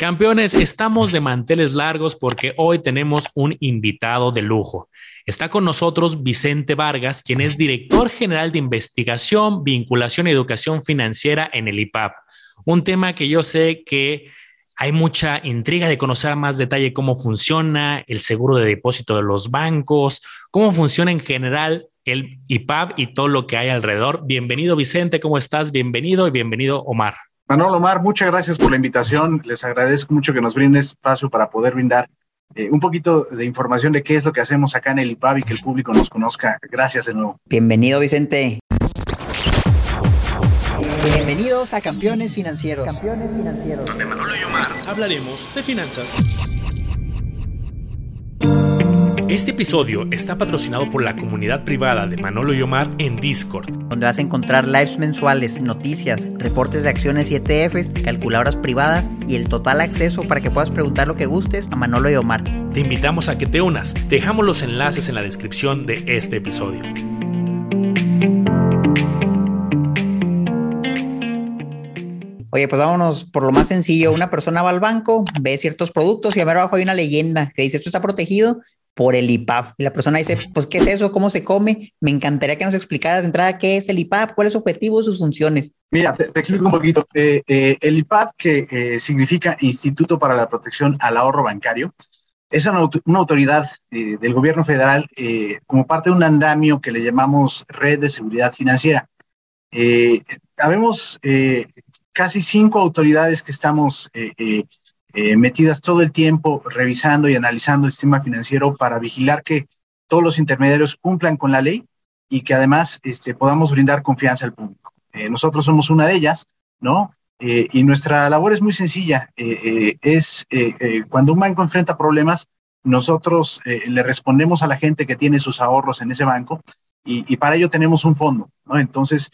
Campeones, estamos de manteles largos porque hoy tenemos un invitado de lujo. Está con nosotros Vicente Vargas, quien es director general de investigación, vinculación y educación financiera en el IPAP. Un tema que yo sé que hay mucha intriga de conocer más detalle cómo funciona el seguro de depósito de los bancos, cómo funciona en general el IPAP y todo lo que hay alrededor. Bienvenido Vicente, ¿cómo estás? Bienvenido y bienvenido Omar. Manuel Omar, muchas gracias por la invitación. Les agradezco mucho que nos brinden espacio para poder brindar eh, un poquito de información de qué es lo que hacemos acá en el IPAB y que el público nos conozca. Gracias de nuevo. Bienvenido, Vicente. Bienvenidos a Campeones Financieros. Campeones Financieros. Donde Manolo y Omar hablaremos de finanzas. Este episodio está patrocinado por la comunidad privada de Manolo y Omar en Discord, donde vas a encontrar lives mensuales, noticias, reportes de acciones y ETFs, calculadoras privadas y el total acceso para que puedas preguntar lo que gustes a Manolo y Omar. Te invitamos a que te unas. Dejamos los enlaces en la descripción de este episodio. Oye, pues vámonos por lo más sencillo. Una persona va al banco, ve ciertos productos y a ver abajo hay una leyenda que dice esto está protegido por el IPAP. Y la persona dice, pues, ¿qué es eso? ¿Cómo se come? Me encantaría que nos explicaras de entrada qué es el IPAP, cuál es su objetivo, sus funciones. Mira, te, explico un poquito. Eh, eh, el IPAP, que eh, significa Instituto para la Protección al Ahorro Bancario, es una, autoridad del gobierno federal como parte de un andamio que le llamamos Red de Seguridad Financiera. habemos casi cinco autoridades que estamos eh, metidas todo el tiempo revisando y analizando el sistema financiero para vigilar que todos los intermediarios cumplan con la ley y que además este, podamos brindar confianza al público. Eh, nosotros somos una de ellas, ¿no? Eh, y nuestra labor es muy sencilla. es cuando un banco enfrenta problemas, nosotros le respondemos a la gente que tiene sus ahorros en ese banco y, y para ello tenemos un fondo, ¿no? Entonces,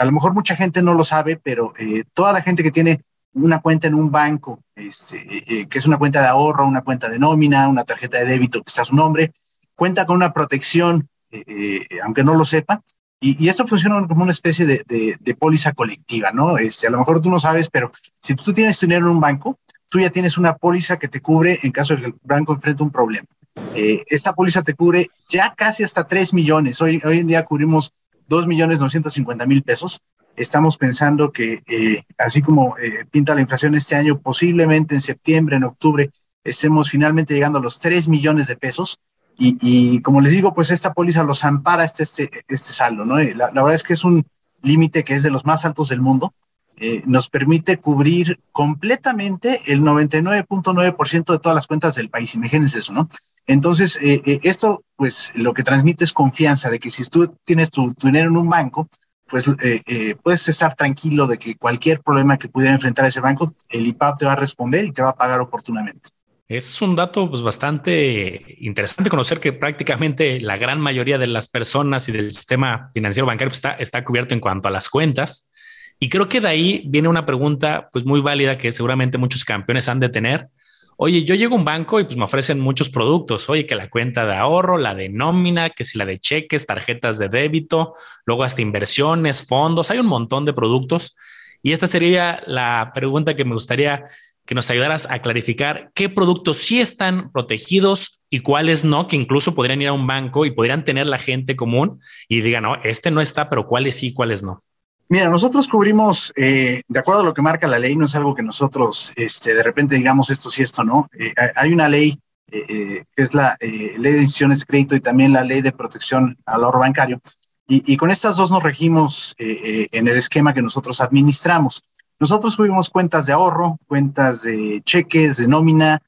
a lo mejor mucha gente no lo sabe, pero toda la gente que tiene una cuenta en un banco, este, eh, eh, que es una cuenta de ahorro, una cuenta de nómina, una tarjeta de débito que está su nombre, cuenta con una protección, eh, aunque no lo sepa, y, esto funciona como una especie de, de, póliza colectiva, ¿no? Este, a lo mejor tú no sabes, pero si tú tienes dinero en un banco, tú ya tienes una póliza que te cubre en caso de que el banco enfrente un problema. esta póliza te cubre ya casi hasta 3 millones. Hoy, hoy en día cubrimos 2 millones 950 mil pesos estamos pensando que eh, así como eh, pinta la inflación este año, posiblemente en septiembre, en octubre, estemos finalmente llegando a los 3 millones de pesos. Y, como les digo, pues esta póliza los ampara este, este, este saldo, ¿no? La, verdad es que es un límite que es de los más altos del mundo. Eh, nos permite cubrir completamente el 99.9% de todas las cuentas del país. Imagínense eso, ¿no? Entonces, esto, pues, lo que transmite es confianza de que si tú tienes tu dinero en un banco, pues eh, eh, puedes estar tranquilo de que cualquier problema que pudiera enfrentar ese banco, el IPAP te va a responder y te va a pagar oportunamente. Es un dato pues, bastante interesante conocer que prácticamente la gran mayoría de las personas y del sistema financiero bancario pues, está, está cubierto en cuanto a las cuentas. Y creo que de ahí viene una pregunta pues, muy válida que seguramente muchos campeones han de tener Oye, yo llego a un banco y pues me ofrecen muchos productos. Oye, que la cuenta de ahorro, la de nómina, que si la de cheques, tarjetas de débito, luego hasta inversiones, fondos, hay un montón de productos. Y esta sería la pregunta que me gustaría que nos ayudaras a clarificar qué productos sí están protegidos y cuáles no, que incluso podrían ir a un banco y podrían tener la gente común y digan, no, este no está, pero cuáles sí, cuáles no. Mira, nosotros cubrimos, eh, de acuerdo a lo que marca la ley, no es algo que nosotros este, de repente digamos esto sí, esto no. Eh, hay una ley eh, que es la ley de decisiones de crédito y también la ley de protección al ahorro bancario. Y, con estas dos nos regimos en el esquema que nosotros administramos. Nosotros cubrimos cuentas de ahorro, cuentas de cheques, de nómina,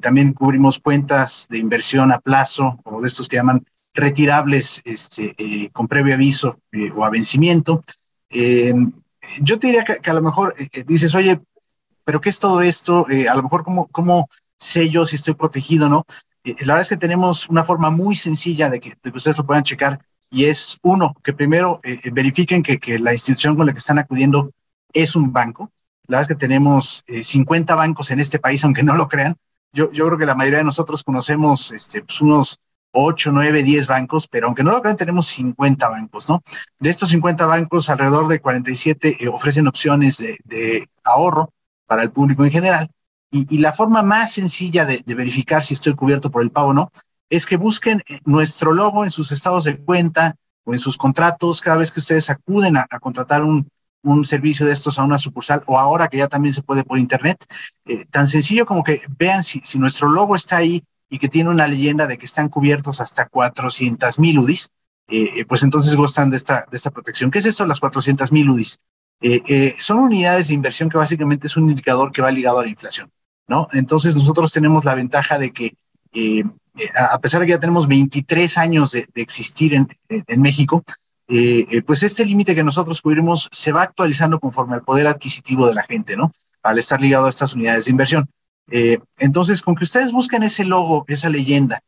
también cubrimos cuentas de inversión a plazo o de estos que llaman retirables este, eh, con previo aviso eh, o a vencimiento. Eh, yo te diría que, a lo mejor dices, oye, pero ¿qué es todo esto? a lo mejor, ¿cómo, ¿cómo sé yo si estoy protegido no? la verdad es que tenemos una forma muy sencilla de que, de que ustedes lo puedan checar y es, uno, que primero verifiquen que, que, la institución con la que están acudiendo es un banco. La verdad es que tenemos 50 bancos en este país, aunque no lo crean. Yo, yo creo que la mayoría de nosotros conocemos este, pues unos 8, 9, 10 bancos, pero aunque no lo crean, tenemos 50 bancos, ¿no? De estos 50 bancos, alrededor de 47 eh, ofrecen opciones de, ahorro, para el público en general. Y, la forma más sencilla de, verificar si estoy cubierto por el pago o no es que busquen nuestro logo en sus estados de cuenta o en sus contratos cada vez que ustedes acuden a, contratar un, un, servicio de estos a una sucursal o ahora que ya también se puede por internet. Eh, tan sencillo como que vean si, si nuestro logo está ahí y que tiene una leyenda de que están cubiertos hasta 400 mil UDIs, eh, eh, pues entonces gustan de esta, de esta protección. ¿Qué es esto, las 400 mil UDIs? Eh, son unidades de inversión que básicamente es un indicador que va ligado a la inflación, ¿no? Entonces nosotros tenemos la ventaja de que a pesar de que ya tenemos 23 años de, existir en, en México, pues este límite que nosotros cubrimos se va actualizando conforme al poder adquisitivo de la gente, ¿no? Al estar ligado a estas unidades de inversión. Entonces, con que ustedes busquen ese logo, esa leyenda,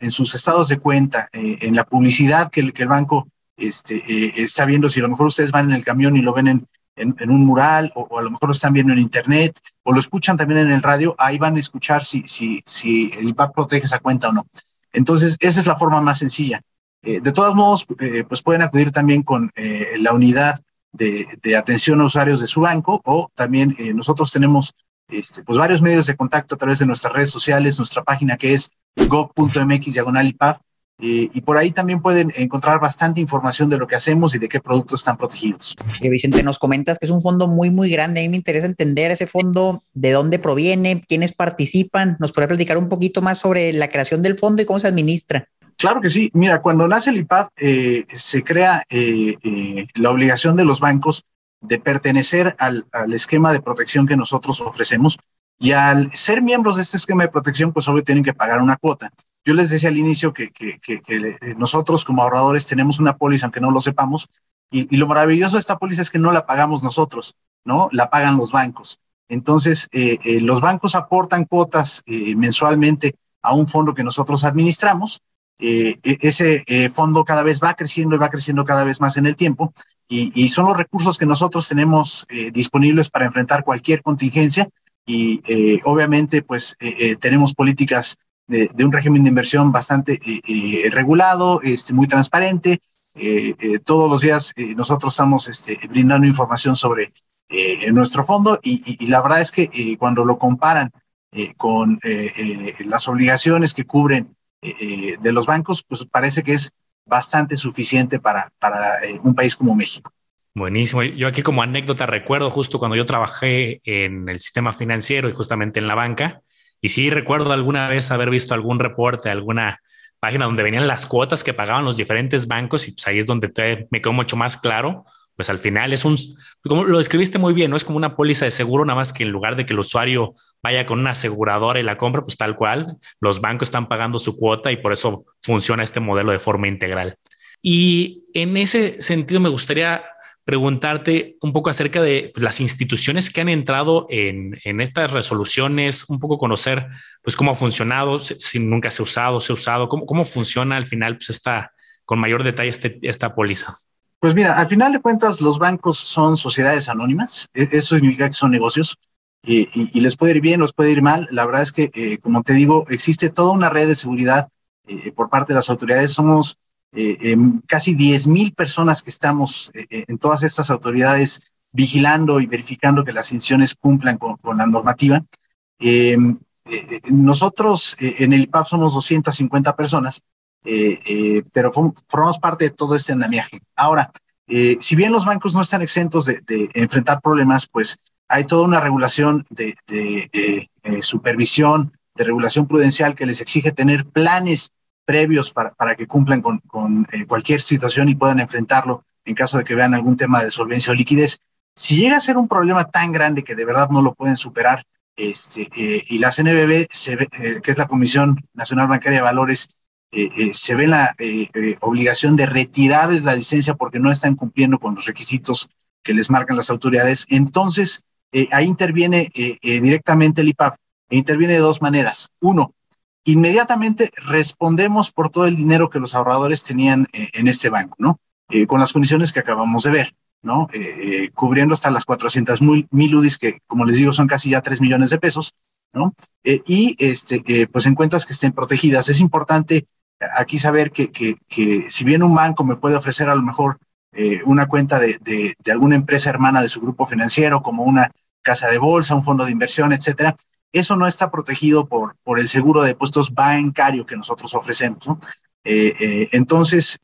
en sus estados de cuenta, eh, en la publicidad que el, que el banco este, eh, está viendo, si a lo mejor ustedes van en el camión y lo ven en, en, un mural, o, a lo mejor lo están viendo en internet, o lo escuchan también en el radio, ahí van a escuchar si, si, si el IPAP protege esa cuenta o no. Entonces, esa es la forma más sencilla. Eh, de todos modos, pues pueden acudir también con la unidad de, de, atención a usuarios de su banco, o también nosotros tenemos este, pues varios medios de contacto a través de nuestras redes sociales, nuestra página que es gov.mx diagonal IPAF, eh, y por ahí también pueden encontrar bastante información de lo que hacemos y de qué productos están protegidos. Vicente, nos comentas que es un fondo muy, muy grande. A mí me interesa entender ese fondo, de dónde proviene, quiénes participan. ¿Nos puede platicar un poquito más sobre la creación del fondo y cómo se administra? Claro que sí. Mira, cuando nace el IPAF, eh, se crea eh, la obligación de los bancos de pertenecer al, al esquema de protección que nosotros ofrecemos y al ser miembros de este esquema de protección, pues obvio tienen que pagar una cuota. Yo les decía al inicio que, que, que, nosotros como ahorradores tenemos una póliza, aunque no lo sepamos, y, lo maravilloso de esta póliza es que no la pagamos nosotros, ¿no? La pagan los bancos. Entonces, eh, eh, los bancos aportan cuotas eh, mensualmente a un fondo que nosotros administramos. E, ese fondo cada vez va creciendo y va creciendo cada vez más en el tiempo. Y, y son los recursos que nosotros tenemos disponibles para enfrentar cualquier contingencia. Y eh, obviamente pues eh, eh, tenemos políticas de, un régimen de inversión bastante regulado, este, muy transparente. todos los días nosotros estamos este, brindando información sobre nuestro fondo. Y, la verdad es que cuando lo comparan con las obligaciones que cubren de los bancos, pues parece que es bastante suficiente para, para un país como México. Buenísimo. Yo aquí como anécdota recuerdo justo cuando yo trabajé en el sistema financiero y justamente en la banca, y sí recuerdo alguna vez haber visto algún reporte, alguna página donde venían las cuotas que pagaban los diferentes bancos y pues ahí es donde me quedó mucho más claro. Pues al final es un, como lo describiste muy bien, no es como una póliza de seguro, nada más que en lugar de que el usuario vaya con una aseguradora y la compra, pues tal cual, los bancos están pagando su cuota y por eso funciona este modelo de forma integral. Y en ese sentido me gustaría preguntarte un poco acerca de pues, las instituciones que han entrado en, en, estas resoluciones, un poco conocer pues cómo ha funcionado, si, nunca se ha usado, se ha usado, cómo, cómo funciona al final pues esta, con mayor detalle este, esta póliza. Pues mira, al final de cuentas los bancos son sociedades anónimas, e, eso significa que son negocios y, les puede ir bien, les puede ir mal. La verdad es que, eh, como te digo, existe toda una red de seguridad eh, por parte de las autoridades. Somos eh, em, casi 10 mil personas que estamos eh, eh, en todas estas autoridades vigilando y verificando que las instituciones cumplan con, la normativa. Em, nosotros en el IPAP somos 250 personas, pero formamos parte de todo este andamiaje. Ahora, si bien los bancos no están exentos de, enfrentar problemas, pues hay toda una regulación de, supervisión, de regulación prudencial que les exige tener planes previos para, que cumplan con, eh, cualquier situación y puedan enfrentarlo en caso de que vean algún tema de solvencia o liquidez. Si llega a ser un problema tan grande que de verdad no lo pueden superar, este, eh, y la CNBB, eh, que es la Comisión Nacional Bancaria de Valores, se ve la obligación de retirar la licencia porque no están cumpliendo con los requisitos que les marcan las autoridades, entonces ahí interviene directamente el IPAP e interviene de dos maneras. Uno, inmediatamente respondemos por todo el dinero que los ahorradores tenían eh, en este banco, ¿no? Eh, con las condiciones que acabamos de ver, ¿no? Eh, cubriendo hasta las 400 mil UDIs, que como les digo son casi ya 3 millones de pesos, ¿no? y este, pues en cuentas que estén protegidas. Es importante aquí saber que, que, que, si bien un banco me puede ofrecer a lo mejor una cuenta de, de, de, alguna empresa hermana de su grupo financiero, como una casa de bolsa, un fondo de inversión, etcétera. Eso no está protegido por, por el seguro de depósitos bancario que nosotros ofrecemos. ¿no? entonces,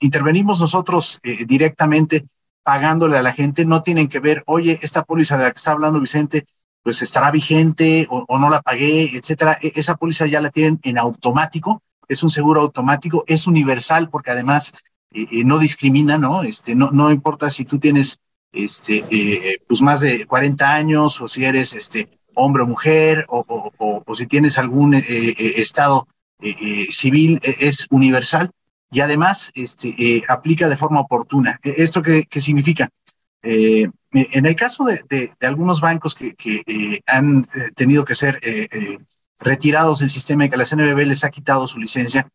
intervenimos nosotros directamente pagándole a la gente, no tienen que ver, oye, esta póliza de la que está hablando Vicente, pues estará vigente o, no la pagué, etcétera. E, esa póliza ya la tienen en automático, es un seguro automático, es universal porque además eh, eh, no discrimina, ¿no? Este, no, no importa si tú tienes este, eh, pues más de 40 años o si eres este, hombre o mujer o, o, si tienes algún estado civil, e, es universal y además este, aplica de forma oportuna. E, ¿Esto qué, qué significa? En el caso de, algunos bancos que, eh, han tenido que ser retirados del sistema y que la CNBB les ha quitado su licencia,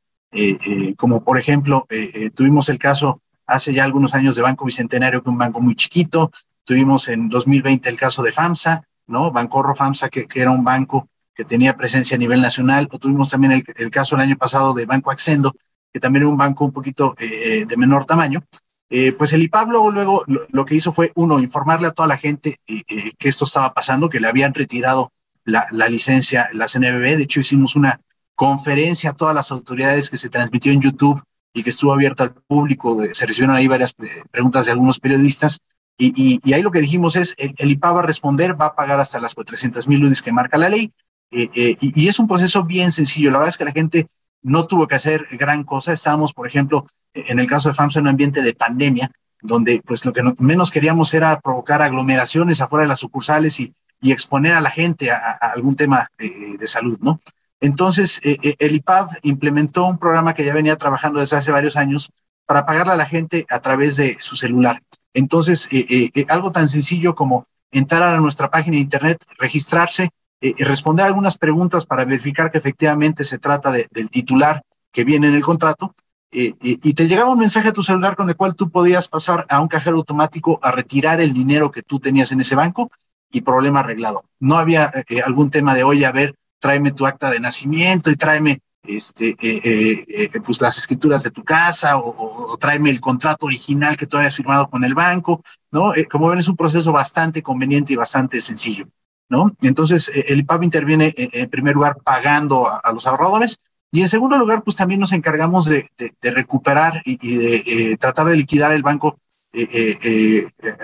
como por ejemplo, tuvimos el caso hace ya algunos años de Banco Bicentenario, que es un banco muy chiquito, tuvimos en 2020 el caso de FAMSA, ¿no? Bancorro FAMSA, que, era un banco que tenía presencia a nivel nacional, o tuvimos también el, caso el año pasado de Banco Accendo, que también era un banco un poquito de menor tamaño. Eh, pues el IPAB luego, lo, que hizo fue, uno, informarle a toda la gente eh, eh, que esto estaba pasando, que le habían retirado la, licencia, la CNBB. De hecho, hicimos una conferencia a todas las autoridades que se transmitió en YouTube y que estuvo abierta al público. se recibieron ahí varias preguntas de algunos periodistas. Y, ahí lo que dijimos es, el, el, IPAB va a responder, va a pagar hasta las 400 mil UDIs que marca la ley. y, es un proceso bien sencillo. La verdad es que la gente no tuvo que hacer gran cosa. Estábamos, por ejemplo, en el caso de FAMSA, en un ambiente de pandemia, donde pues lo que menos queríamos era provocar aglomeraciones afuera de las sucursales y, exponer a la gente a, algún tema de, salud, ¿no? Entonces, eh, eh, el IPAD implementó un programa que ya venía trabajando desde hace varios años para pagarle a la gente a través de su celular. Entonces, eh, algo tan sencillo como entrar a nuestra página de internet, registrarse, y responder algunas preguntas para verificar que efectivamente se trata del titular que viene en el contrato y te llegaba un mensaje a tu celular con el cual tú podías pasar a un cajero automático a retirar el dinero que tú tenías en ese banco y problema arreglado. No había eh, eh, algún tema de, oye, a ver, tráeme tu acta de nacimiento y tráeme este, eh, pues las escrituras de tu casa o, tráeme el contrato original que tú habías firmado con el banco, ¿no? como ven, es un proceso bastante conveniente y bastante sencillo, ¿no? Entonces, el IPAB interviene en primer lugar pagando a los ahorradores y en segundo lugar, pues también nos encargamos de, recuperar y, de tratar de liquidar el banco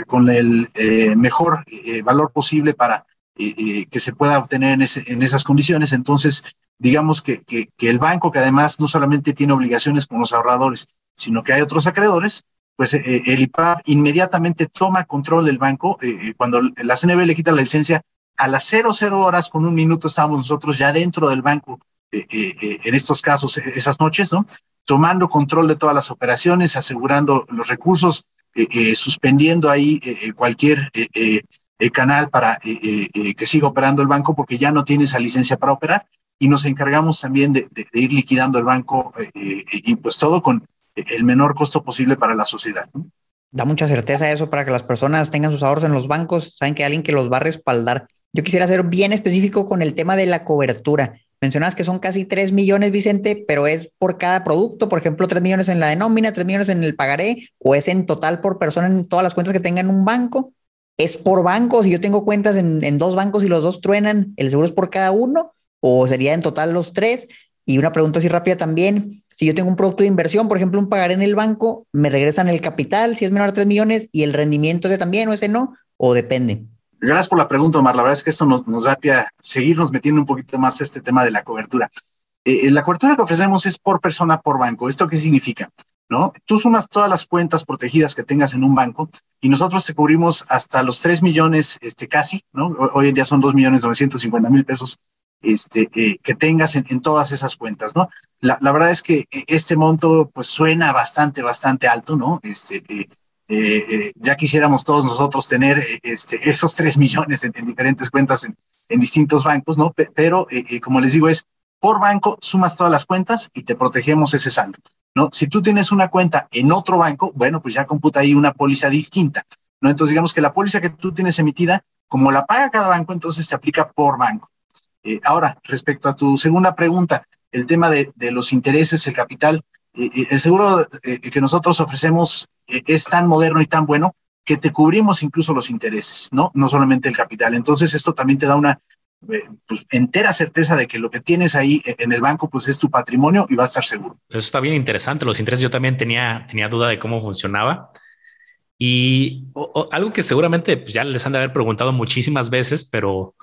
con el mejor valor posible para que se pueda obtener en, en, esas condiciones. Entonces, digamos que, el banco, que además no solamente tiene obligaciones con los ahorradores, sino que hay otros acreedores, pues el IPAB inmediatamente toma control del banco. cuando la CNB le quita la licencia, a las 00 horas con un minuto estamos nosotros ya dentro del banco eh, eh, eh, en estos casos, esas noches, ¿no? Tomando control de todas las operaciones, asegurando los recursos, suspendiendo ahí cualquier canal para que siga operando el banco porque ya no tiene esa licencia para operar y nos encargamos también de, ir liquidando el banco y pues todo con el menor costo posible para la sociedad. Da mucha certeza eso para que las personas tengan sus ahorros en los bancos, saben que hay alguien que los va a respaldar. Yo quisiera ser bien específico con el tema de la cobertura. Mencionabas que son casi 3 millones, Vicente, pero es por cada producto, por ejemplo, 3 millones en la nómina, 3 millones en el pagaré, o es en total por persona en todas las cuentas que tengan un banco. ¿Es por banco? Si yo tengo cuentas en, dos bancos y los dos truenan, ¿el seguro es por cada uno? ¿O sería en total los tres? Y una pregunta así rápida también, si yo tengo un producto de inversión, por ejemplo, un pagaré en el banco, ¿me regresan el capital si es menor a 3 millones y el rendimiento de también o ese no? ¿O depende? Gracias por la pregunta, Omar. La verdad es que esto nos, da pie a seguirnos metiendo un poquito más este tema de la cobertura. Eh, eh, la cobertura que ofrecemos es por persona, por banco. ¿Esto qué significa? ¿No? Tú sumas todas las cuentas protegidas que tengas en un banco y nosotros te cubrimos hasta los 3 millones, este, casi, ¿no? Hoy en día son 2 millones 950 mil pesos este, eh, que tengas en, todas esas cuentas, ¿no? La, la, verdad es que este monto, pues, suena bastante, bastante alto, ¿no? Este, eh, eh, ya quisiéramos todos nosotros tener eh, este, esos tres millones en, diferentes cuentas en, distintos bancos, ¿no? pero, como les digo, es por banco, sumas todas las cuentas y te protegemos ese saldo, ¿no? Si tú tienes una cuenta en otro banco, bueno, pues ya computa ahí una póliza distinta, ¿no? Entonces, digamos que la póliza que tú tienes emitida, como la paga cada banco, entonces te aplica por banco. ahora, respecto a tu segunda pregunta, el tema de los intereses, el capital, el seguro que nosotros ofrecemos es tan moderno y tan bueno que te cubrimos incluso los intereses, ¿no? No solamente el capital. Entonces, esto también te da una eh, pues, entera certeza de que lo que tienes ahí en el banco, pues es tu patrimonio y va a estar seguro. Eso está bien interesante. Los intereses, yo también tenía, tenía duda de cómo funcionaba. Y algo que seguramente pues, ya les han de haber preguntado muchísimas veces, pero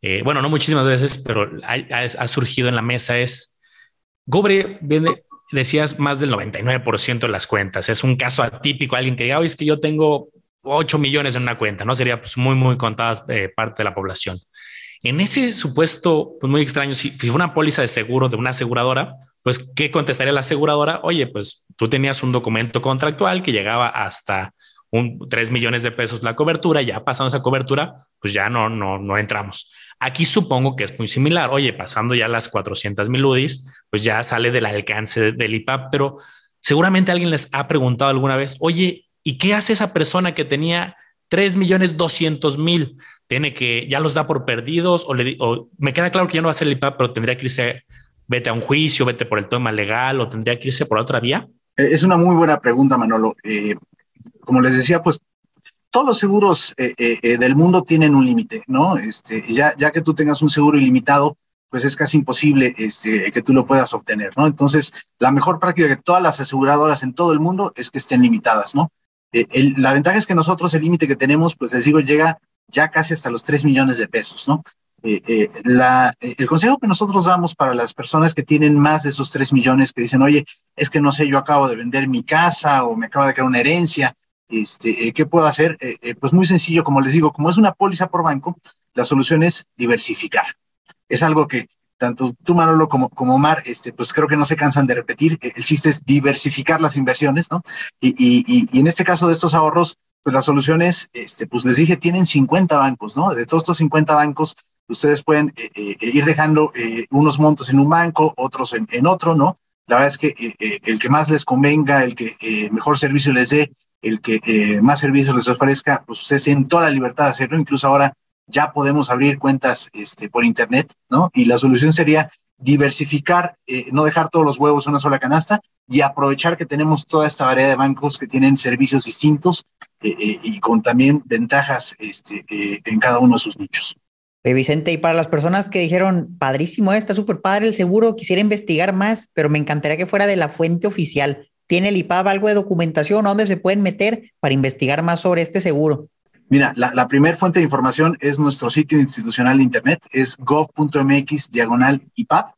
eh, bueno, no muchísimas veces, pero ha, surgido en la mesa es, Gobre, decías más del 99% de las cuentas. Es un caso atípico, alguien que diga, es que yo tengo 8 millones en una cuenta, ¿no? Sería pues, muy, muy contada eh, parte de la población. En ese supuesto, pues muy extraño, si, si fue una póliza de seguro de una aseguradora, pues, ¿qué contestaría la aseguradora? Oye, pues tú tenías un documento contractual que llegaba hasta un 3 millones de pesos la cobertura, ya pasando esa cobertura, pues ya no, no, no entramos. Aquí supongo que es muy similar. Oye, pasando ya las 400 mil UDIs, pues ya sale del alcance del IPAP, pero seguramente alguien les ha preguntado alguna vez, oye, ¿y qué hace esa persona que tenía 3 millones 200 mil? Tiene que, ya los da por perdidos o, le, o me queda claro que ya no va a ser el IPAP, pero tendría que irse, vete a un juicio, vete por el tema legal o tendría que irse por otra vía. Es una muy buena pregunta, Manolo. Eh, como les decía, pues todos los seguros eh, eh, eh, del mundo tienen un límite, ¿no? Este, ya, ya que tú tengas un seguro ilimitado, pues es casi imposible este, que tú lo puedas obtener, ¿no? Entonces, la mejor práctica de todas las aseguradoras en todo el mundo es que estén limitadas, ¿no? la ventaja es que nosotros el límite que tenemos, pues les digo, llega ya casi hasta los 3 millones de pesos, ¿no? el consejo que nosotros damos para las personas que tienen más de esos 3 millones, que dicen, oye, es que no sé, yo acabo de vender mi casa o me acaba de caer una herencia, este, eh, ¿Qué puedo hacer? Eh, eh, pues muy sencillo, como les digo, como es una póliza por banco, la solución es diversificar. Es algo que tanto tú, Manolo, como, como Omar, este, pues creo que no se cansan de repetir. El chiste es diversificar las inversiones, ¿no? Y, y, y, en este caso de estos ahorros, pues la solución es, este, pues les dije, tienen 50 bancos, ¿no? De todos estos 50 bancos, ustedes pueden ir dejando unos montos en un banco, otros en, en otro, ¿no? La verdad es que el que más les convenga, el que mejor servicio les dé, el que eh, más servicios les ofrezca, pues ustedes tienen toda la libertad de hacerlo. Incluso ahora ya podemos abrir cuentas este, por Internet, ¿no? Y la solución sería diversificar, eh, no dejar todos los huevos en una sola canasta y aprovechar que tenemos toda esta variedad de bancos que tienen servicios distintos eh, y con también ventajas este, en cada uno de sus nichos. Vicente, y para las personas que dijeron, padrísimo, está súper padre el seguro, quisiera investigar más, pero me encantaría que fuera de la fuente oficial. ¿Tiene el IPAB algo de documentación? ¿A dónde se pueden meter para investigar más sobre este seguro? Mira, la, la primera fuente de información es nuestro sitio institucional de Internet, es gov.mx diagonal IPAB,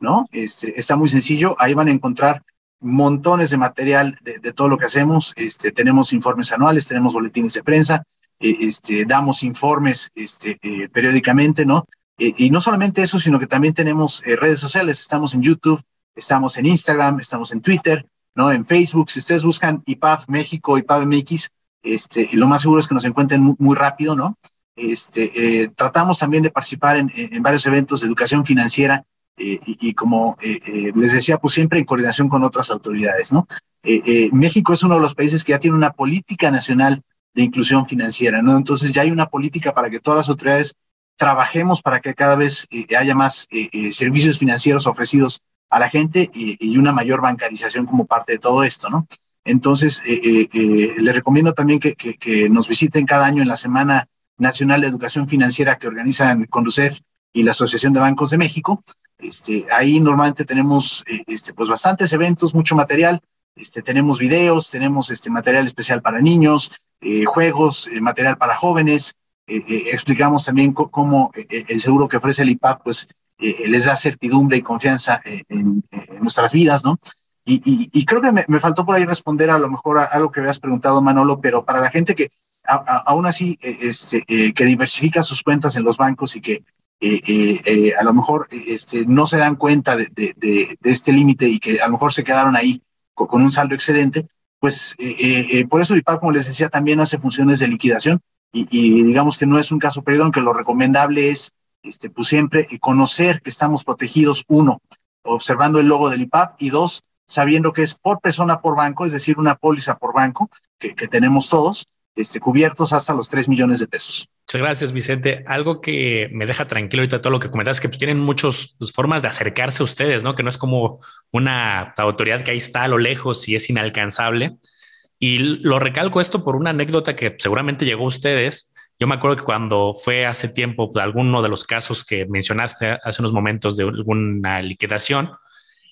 ¿no? Este, está muy sencillo, ahí van a encontrar montones de material de, de todo lo que hacemos, este, tenemos informes anuales, tenemos boletines de prensa, eh, este, damos informes este, eh, periódicamente, ¿no? Eh, y no solamente eso, sino que también tenemos redes sociales, estamos en YouTube, estamos en Instagram, estamos en Twitter, ¿no? En Facebook, si ustedes buscan IPAF México, IPAF MX, este, lo más seguro es que nos encuentren muy, rápido, ¿no? Este, eh, tratamos también de participar en, varios eventos de educación financiera eh, y, y, como eh, les decía, pues siempre en coordinación con otras autoridades, ¿no? México es uno de los países que ya tiene una política nacional de inclusión financiera, ¿no? Entonces ya hay una política para que todas las autoridades trabajemos para que cada vez haya más servicios financieros ofrecidos a la gente y, una mayor bancarización como parte de todo esto, ¿no? Entonces, eh, eh, eh, les recomiendo también que, que, nos visiten cada año en la Semana Nacional de Educación Financiera que organizan Conducef y la Asociación de Bancos de México. Este, ahí normalmente tenemos este, pues bastantes eventos, mucho material. Este, tenemos videos, tenemos este, material especial para niños, juegos, material para jóvenes. explicamos también cómo el seguro que ofrece el IPAP pues, eh, les da certidumbre y confianza eh, en, nuestras vidas, ¿no? Y, creo que me, faltó por ahí responder a lo mejor a algo que habías preguntado, Manolo, pero para la gente que aún así eh, este, que diversifica sus cuentas en los bancos y que a lo mejor este, no se dan cuenta de, de, este límite y que a lo mejor se quedaron ahí con, un saldo excedente, pues por eso IPAP, como les decía, también hace funciones de liquidación y, y digamos que no es un caso perdido, aunque lo recomendable es este, pues siempre conocer que estamos protegidos, uno, observando el logo del IPAP y dos, sabiendo que es por persona por banco, es decir, una póliza por banco que, que tenemos todos, este, cubiertos hasta los 3 millones de pesos. Muchas gracias, Vicente. Algo que me deja tranquilo ahorita todo lo que comentas, que pues, tienen muchas pues, formas de acercarse a ustedes, ¿no? Que no es como una autoridad que ahí está a lo lejos y es inalcanzable. Y lo recalco esto por una anécdota que seguramente llegó a ustedes. Yo me acuerdo que cuando fue hace tiempo alguno de los casos que mencionaste hace unos momentos de alguna liquidación,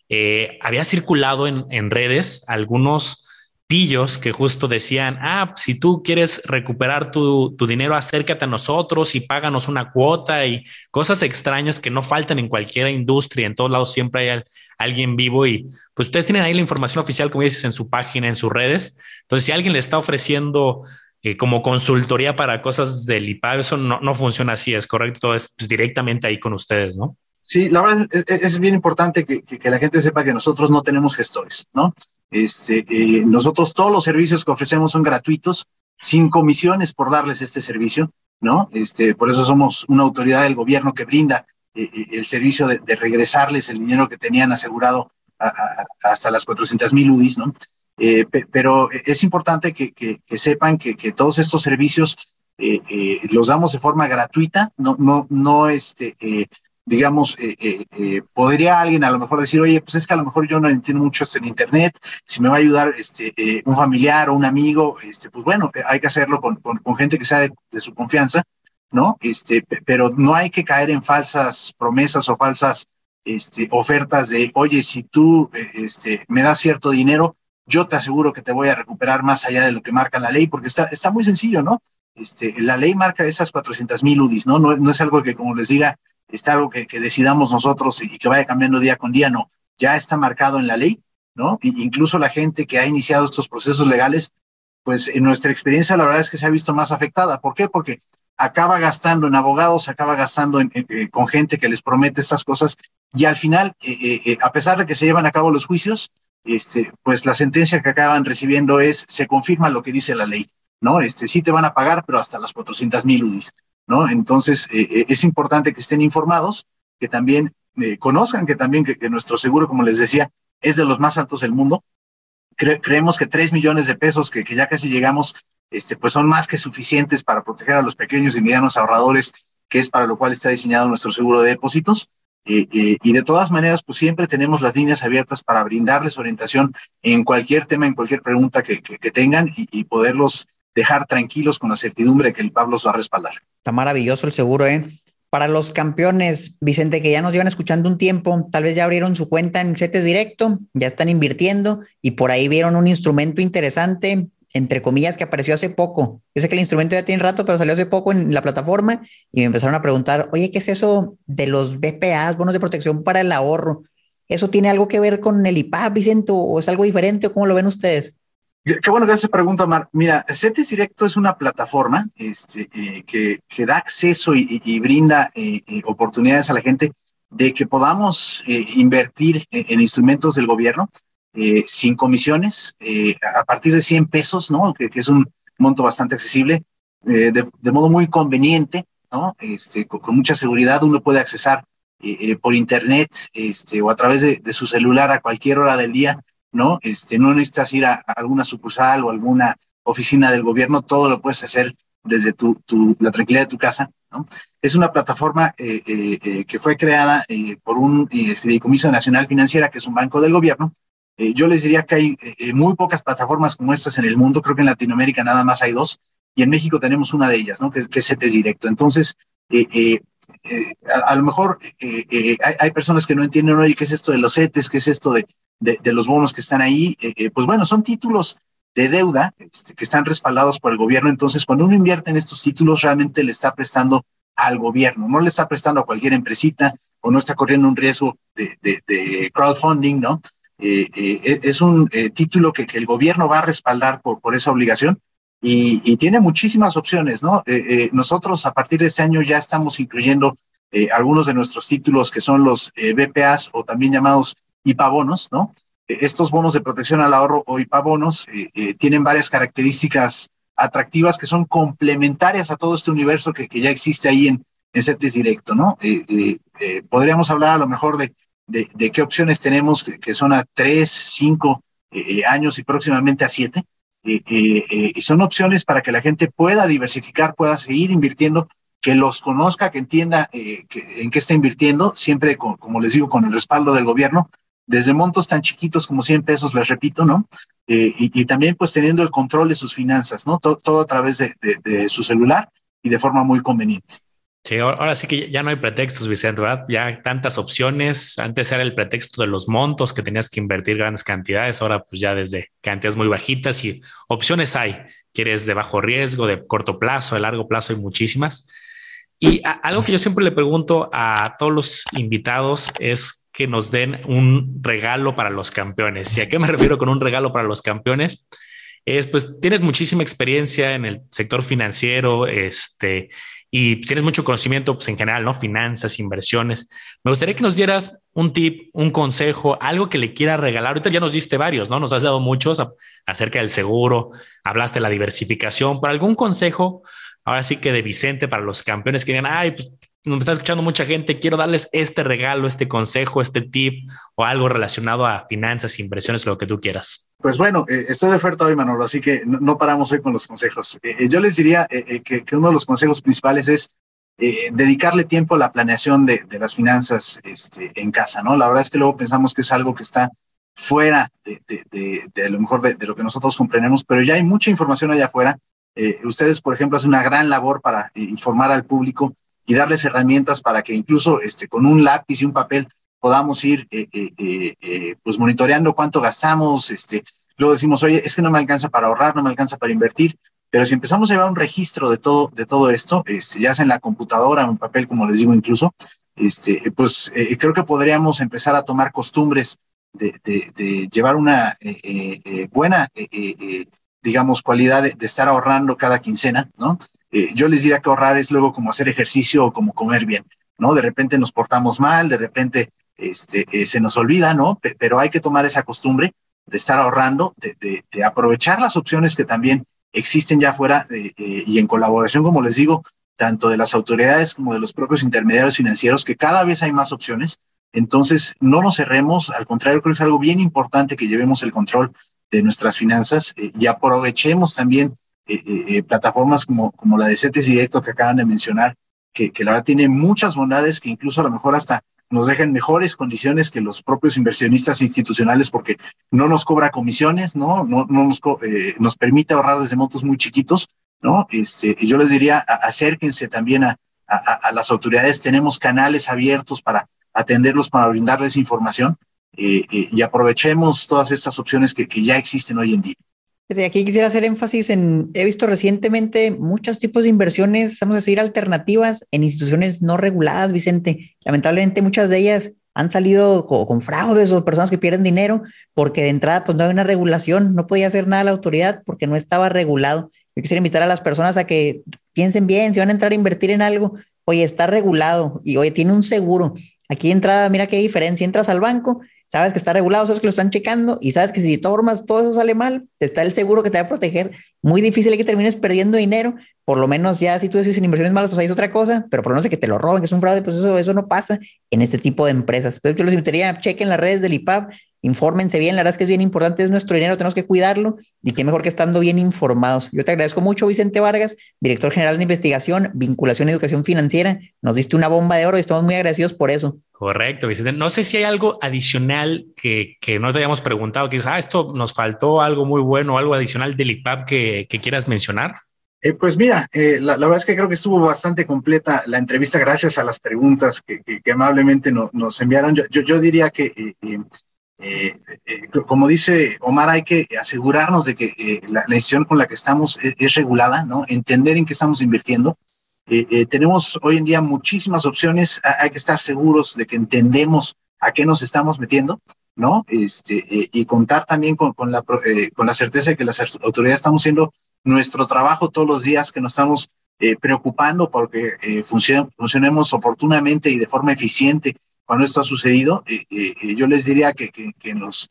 eh, había circulado en, en redes algunos pillos que justo decían, ah, si tú quieres recuperar tu, dinero, acércate a nosotros y páganos una cuota y cosas extrañas que no faltan en cualquier industria. En todos lados siempre hay alguien vivo y pues ustedes tienen ahí la información oficial, como dices, en su página, en sus redes. Entonces, si alguien le está ofreciendo eh, como consultoría para cosas del IPAB, eso no, funciona así, es correcto, es pues, directamente ahí con ustedes, ¿no? Sí, la verdad es, es bien importante que, que, la gente sepa que nosotros no tenemos gestores, ¿no? Este, eh, nosotros todos los servicios que ofrecemos son gratuitos, sin comisiones por darles este servicio, ¿no? Este, por eso somos una autoridad del gobierno que brinda eh, eh, el servicio de, regresarles el dinero que tenían asegurado hasta las 400 mil UDIs, ¿no? Pero es importante que, que, sepan que, que, todos estos servicios los damos de forma gratuita, no, no, no este, digamos, eh, eh, eh, podría alguien a lo mejor decir, oye, pues es que a lo mejor yo no entiendo mucho esto en Internet, si me va a ayudar este, un familiar o un amigo, este, pues bueno, hay que hacerlo con, con, gente que sea de, su confianza, ¿no? Este, pero no hay que caer en falsas promesas o falsas este, ofertas de, oye, si tú este, me das cierto dinero, yo te aseguro que te voy a recuperar más allá de lo que marca la ley, porque está, está muy sencillo, ¿no? Este, la ley marca esas 400 mil UDIs, ¿no? ¿no? No es algo que, como les diga, está algo que, decidamos nosotros y que vaya cambiando día con día, no, ya está marcado en la ley, ¿no? incluso la gente que ha iniciado estos procesos legales, pues en nuestra experiencia la verdad es que se ha visto más afectada. ¿Por qué? Porque acaba gastando en abogados, acaba gastando eh, con gente que les promete estas cosas y al final, eh, eh, a pesar de que se llevan a cabo los juicios, este, pues la sentencia que acaban recibiendo es, se confirma lo que dice la ley, ¿no? Este, sí te van a pagar, pero hasta las 400 mil UDIs. ¿no? Entonces, eh, eh, es importante que estén informados, que también eh, conozcan que también que, nuestro seguro, como les decía, es de los más altos del mundo. creemos que tres millones de pesos, que, ya casi llegamos, este, pues son más que suficientes para proteger a los pequeños y medianos ahorradores, que es para lo cual está diseñado nuestro seguro de depósitos. Y de todas maneras, pues siempre tenemos las líneas abiertas para brindarles orientación en cualquier tema, en cualquier pregunta que, tengan y, poderlos dejar tranquilos con la certidumbre que el Pablo los va a respaldar. Está maravilloso el seguro, ¿eh? Para los campeones, Vicente, que ya nos llevan escuchando un tiempo, tal vez ya abrieron su cuenta en CETES Directo, ya están invirtiendo y por ahí vieron un instrumento interesante, entre comillas, que apareció hace poco. Yo sé que el instrumento ya tiene rato, pero salió hace poco en la plataforma y me empezaron a preguntar, oye, ¿qué es eso de los BPAs, bonos de protección para el ahorro? ¿Eso tiene algo que ver con el IPAP, Vicente, o es algo diferente cómo lo ven ustedes? Qué bueno que hace pregunta, Mar. Mira, CETES Directo es una plataforma este, eh, que, que, da acceso y, brinda eh, eh, oportunidades a la gente de que podamos invertir en, instrumentos del gobierno sin comisiones, a partir de 100 pesos, ¿no? Que, es un monto bastante accesible, de, modo muy conveniente, ¿no? Este, con, mucha seguridad uno puede accesar por internet este, o a través de, su celular a cualquier hora del día ¿no? Este, no necesitas ir a, alguna sucursal o alguna oficina del gobierno, todo lo puedes hacer desde tu, la tranquilidad de tu casa. Es una plataforma eh, eh, eh, que fue creada por un Fideicomiso Nacional Financiera, que es un banco del gobierno. Yo les diría que hay muy pocas plataformas como estas en el mundo, creo que en Latinoamérica nada más hay dos, y en México tenemos una de ellas, ¿no? que, que es CETES Directo. Entonces, a, lo mejor hay, hay, personas que no entienden, oye, ¿qué es esto de los CETES? ¿Qué es esto de, de, los bonos que están ahí, eh, eh, pues bueno, son títulos de deuda este, que están respaldados por el gobierno. Entonces, cuando uno invierte en estos títulos, realmente le está prestando al gobierno, no le está prestando a cualquier empresita o no está corriendo un riesgo de, crowdfunding, ¿no? Eh, e, es un título que, el gobierno va a respaldar por, por esa obligación y, tiene muchísimas opciones, ¿no? nosotros a partir de este año ya estamos incluyendo algunos de nuestros títulos que son los BPAs o también llamados IPA-bonos, ¿no? Estos bonos de protección al ahorro o IPA-bonos eh, eh, tienen varias características atractivas que son complementarias a todo este universo que, ya existe ahí en, en CETES Directo, ¿no? Eh, podríamos hablar a lo mejor de, de, qué opciones tenemos que, son a tres, cinco años y próximamente a siete. y son opciones para que la gente pueda diversificar, pueda seguir invirtiendo, que los conozca, que entienda en qué está invirtiendo, siempre, como les digo, con el respaldo del gobierno, desde montos tan chiquitos como 100 pesos, les repito, ¿no? y, también pues teniendo el control de sus finanzas, ¿no? Todo, a través de su celular y de forma muy conveniente. Sí, ahora sí que ya no hay pretextos, Vicente, ¿verdad? Ya hay tantas opciones. Antes era el pretexto de los montos que tenías que invertir grandes cantidades. Ahora, pues ya desde cantidades muy bajitas y opciones hay. Quieres de bajo riesgo, de corto plazo, de largo plazo, hay muchísimas. Y algo que yo siempre le pregunto a todos los invitados es que nos den un regalo para los campeones. ¿Y a qué me refiero con un regalo para los campeones? Es pues tienes muchísima experiencia en el sector financiero, este, y tienes mucho conocimiento pues, en general, ¿no? Finanzas, inversiones. Me gustaría que nos dieras un tip, un consejo, algo que le quiera regalar. Ahorita ya nos diste varios, ¿no? Nos has dado muchos acerca del seguro, hablaste de la diversificación, ¿Para algún consejo, ahora sí que de Vicente para los campeones que digan, ay, pues me está escuchando mucha gente, quiero darles este regalo, este consejo, este tip o algo relacionado a finanzas, inversiones, lo que tú quieras. Pues bueno, eh, estoy de oferta hoy, Manolo, así que no, paramos hoy con los consejos. Eh, eh, yo les diría que, uno de los consejos principales es dedicarle tiempo a la planeación de, las finanzas este, en casa, ¿no? La verdad es que luego pensamos que es algo que está fuera de, de, lo mejor de, lo que nosotros comprendemos, pero ya hay mucha información allá afuera. ustedes, por ejemplo, hacen una gran labor para informar al público y darles herramientas para que incluso este, con un lápiz y un papel podamos ir eh, eh, eh, pues monitoreando cuánto gastamos, este, luego decimos, oye, es que no me alcanza para ahorrar, no me alcanza para invertir, pero si empezamos a llevar un registro de todo, de todo esto, este, ya sea en la computadora o en papel, como les digo incluso, este, pues creo que podríamos empezar a tomar costumbres de, de llevar una buena, digamos, cualidad de, estar ahorrando cada quincena, ¿no? Eh, yo les diría que ahorrar es luego como hacer ejercicio o como comer bien, ¿no? De repente nos portamos mal, de repente este, eh, se nos olvida, ¿no? pero hay que tomar esa costumbre de estar ahorrando, de, aprovechar las opciones que también existen ya afuera eh, y en colaboración, como les digo, tanto de las autoridades como de los propios intermediarios financieros, que cada vez hay más opciones. Entonces, no nos cerremos, al contrario, creo que es algo bien importante que llevemos el control de nuestras finanzas y aprovechemos también eh, eh, eh, plataformas como, como la de CETES Directo que acaban de mencionar, que, que la verdad tiene muchas bondades que incluso a lo mejor hasta nos dejan mejores condiciones que los propios inversionistas institucionales porque no nos cobra comisiones, ¿no? No, no nos, nos permite ahorrar desde montos muy chiquitos, ¿no? Este, yo les diría, acérquense también a, a, a, las autoridades, tenemos canales abiertos para atenderlos, para brindarles información y aprovechemos todas estas opciones que, que ya existen hoy en día. Desde aquí quisiera hacer énfasis en, he visto recientemente muchos tipos de inversiones, vamos a decir, alternativas en instituciones no reguladas, Vicente. Lamentablemente muchas de ellas han salido con, fraudes o personas que pierden dinero porque de entrada pues no hay una regulación, no podía hacer nada la autoridad porque no estaba regulado. Yo quisiera invitar a las personas a que piensen bien, si van a entrar a invertir en algo, oye, está regulado y oye, tiene un seguro. Aquí entrada, mira qué diferencia, entras al banco sabes que está regulado, sabes que lo están checando y sabes que si formas todo eso sale mal, está el seguro que te va a proteger. Muy difícil que termines perdiendo dinero, por lo menos ya si tú decís en inversiones malas, pues ahí es otra cosa, pero por lo menos que te lo roben, que es un fraude, pues eso, eso no pasa en este tipo de empresas. Entonces yo les invitaría, chequen las redes del IPAP, infórmense bien, la verdad es que es bien importante, es nuestro dinero, tenemos que cuidarlo y qué mejor que estando bien informados. Yo te agradezco mucho, Vicente Vargas, director general de investigación, vinculación y educación financiera. Nos diste una bomba de oro y estamos muy agradecidos por eso. Correcto, Vicente. No sé si hay algo adicional que, que no te hayamos preguntado, quizás ah, esto nos faltó algo muy bueno, algo adicional del IPAP que, que quieras mencionar. Eh, pues mira, eh, la, verdad es que creo que estuvo bastante completa la entrevista gracias a las preguntas que, que, amablemente nos enviaron. Yo, yo, diría que eh, eh, eh, como dice Omar, hay que asegurarnos de que eh, la, decisión con la que estamos es, regulada, ¿no? Entender en qué estamos invirtiendo. tenemos hoy en día muchísimas opciones, hay que estar seguros de que entendemos a qué nos estamos metiendo, ¿no? Este, y contar también con, con la, con la certeza de que las autoridades estamos haciendo nuestro trabajo todos los días, que nos estamos preocupando porque funcionemos oportunamente y de forma eficiente cuando esto ha sucedido, eh, eh, eh, yo les diría que, en los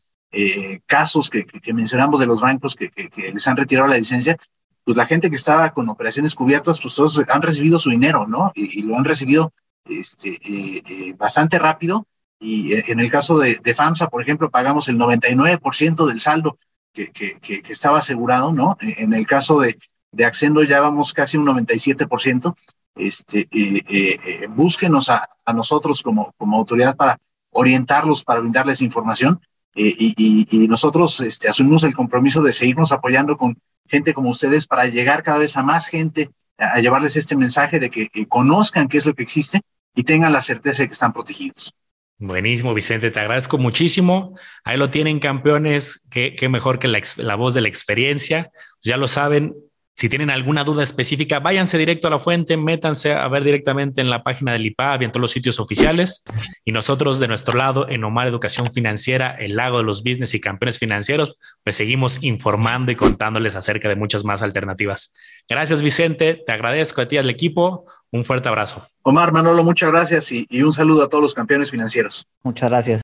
casos que, mencionamos de los bancos que, les han retirado la licencia, pues la gente que estaba con operaciones cubiertas, pues todos han recibido su dinero, ¿no? Y, lo han recibido este, bastante rápido. Y en el caso de, FAMSA, por ejemplo, pagamos el 99% del saldo que, que, estaba asegurado, ¿no? En el caso de, de Accendo ya vamos casi un 97% este, eh, eh, búsquenos a, nosotros como, como autoridad para orientarlos para brindarles información. Eh, y, nosotros este, asumimos el compromiso de seguirnos apoyando con gente como ustedes para llegar cada vez a más gente, a, llevarles este mensaje de que conozcan qué es lo que existe y tengan la certeza de que están protegidos. Buenísimo, Vicente, te agradezco muchísimo. Ahí lo tienen, campeones, qué, mejor que la, voz de la experiencia. Ya lo saben, si tienen alguna duda específica, váyanse directo a la fuente, métanse a ver directamente en la página del IPAB y en todos los sitios oficiales. Y nosotros de nuestro lado, en Omar Educación Financiera, el lago de los business y campeones financieros, pues seguimos informando y contándoles acerca de muchas más alternativas. Gracias, Vicente. Te agradezco a ti, al equipo. Un fuerte abrazo. Omar, Manolo, muchas gracias y, y un saludo a todos los campeones financieros. Muchas gracias.